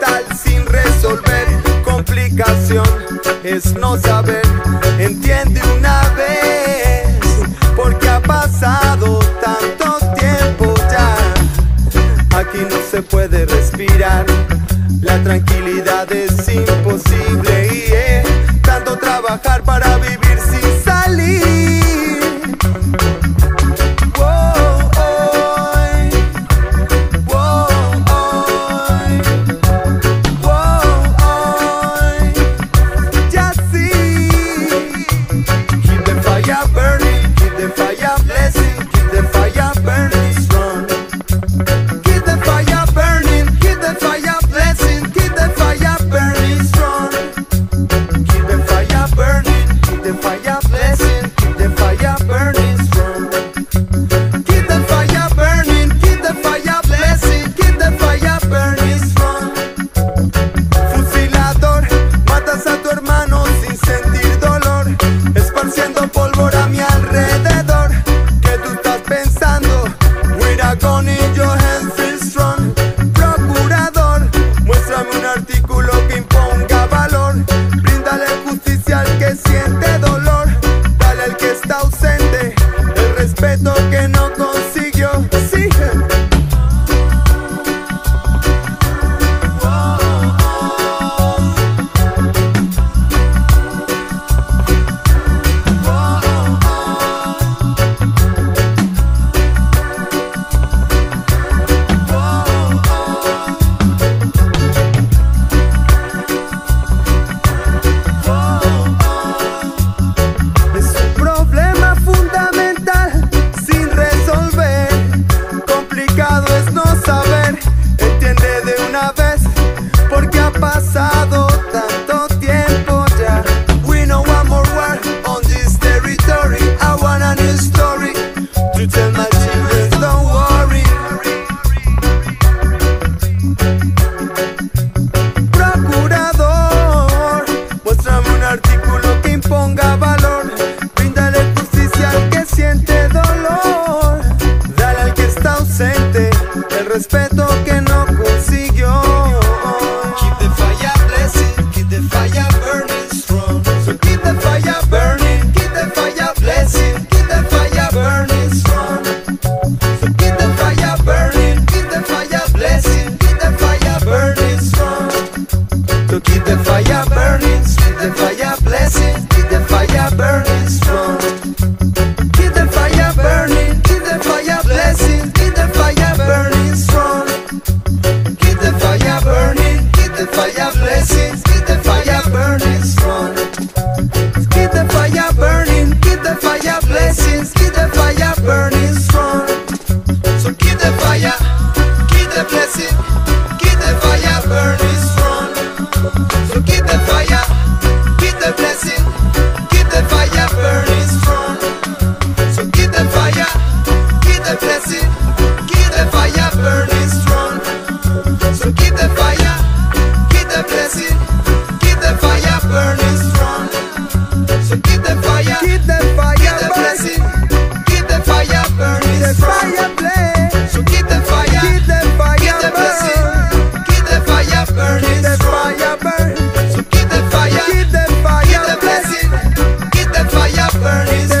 mental sin resolver. Complicación es no saber. Entiende una vez, porque ha pasado tanto tiempo ya. Aquí no se puede respirar. La tranquilidad es imposible y es tanto trabajar para vivir. respeto que no burn is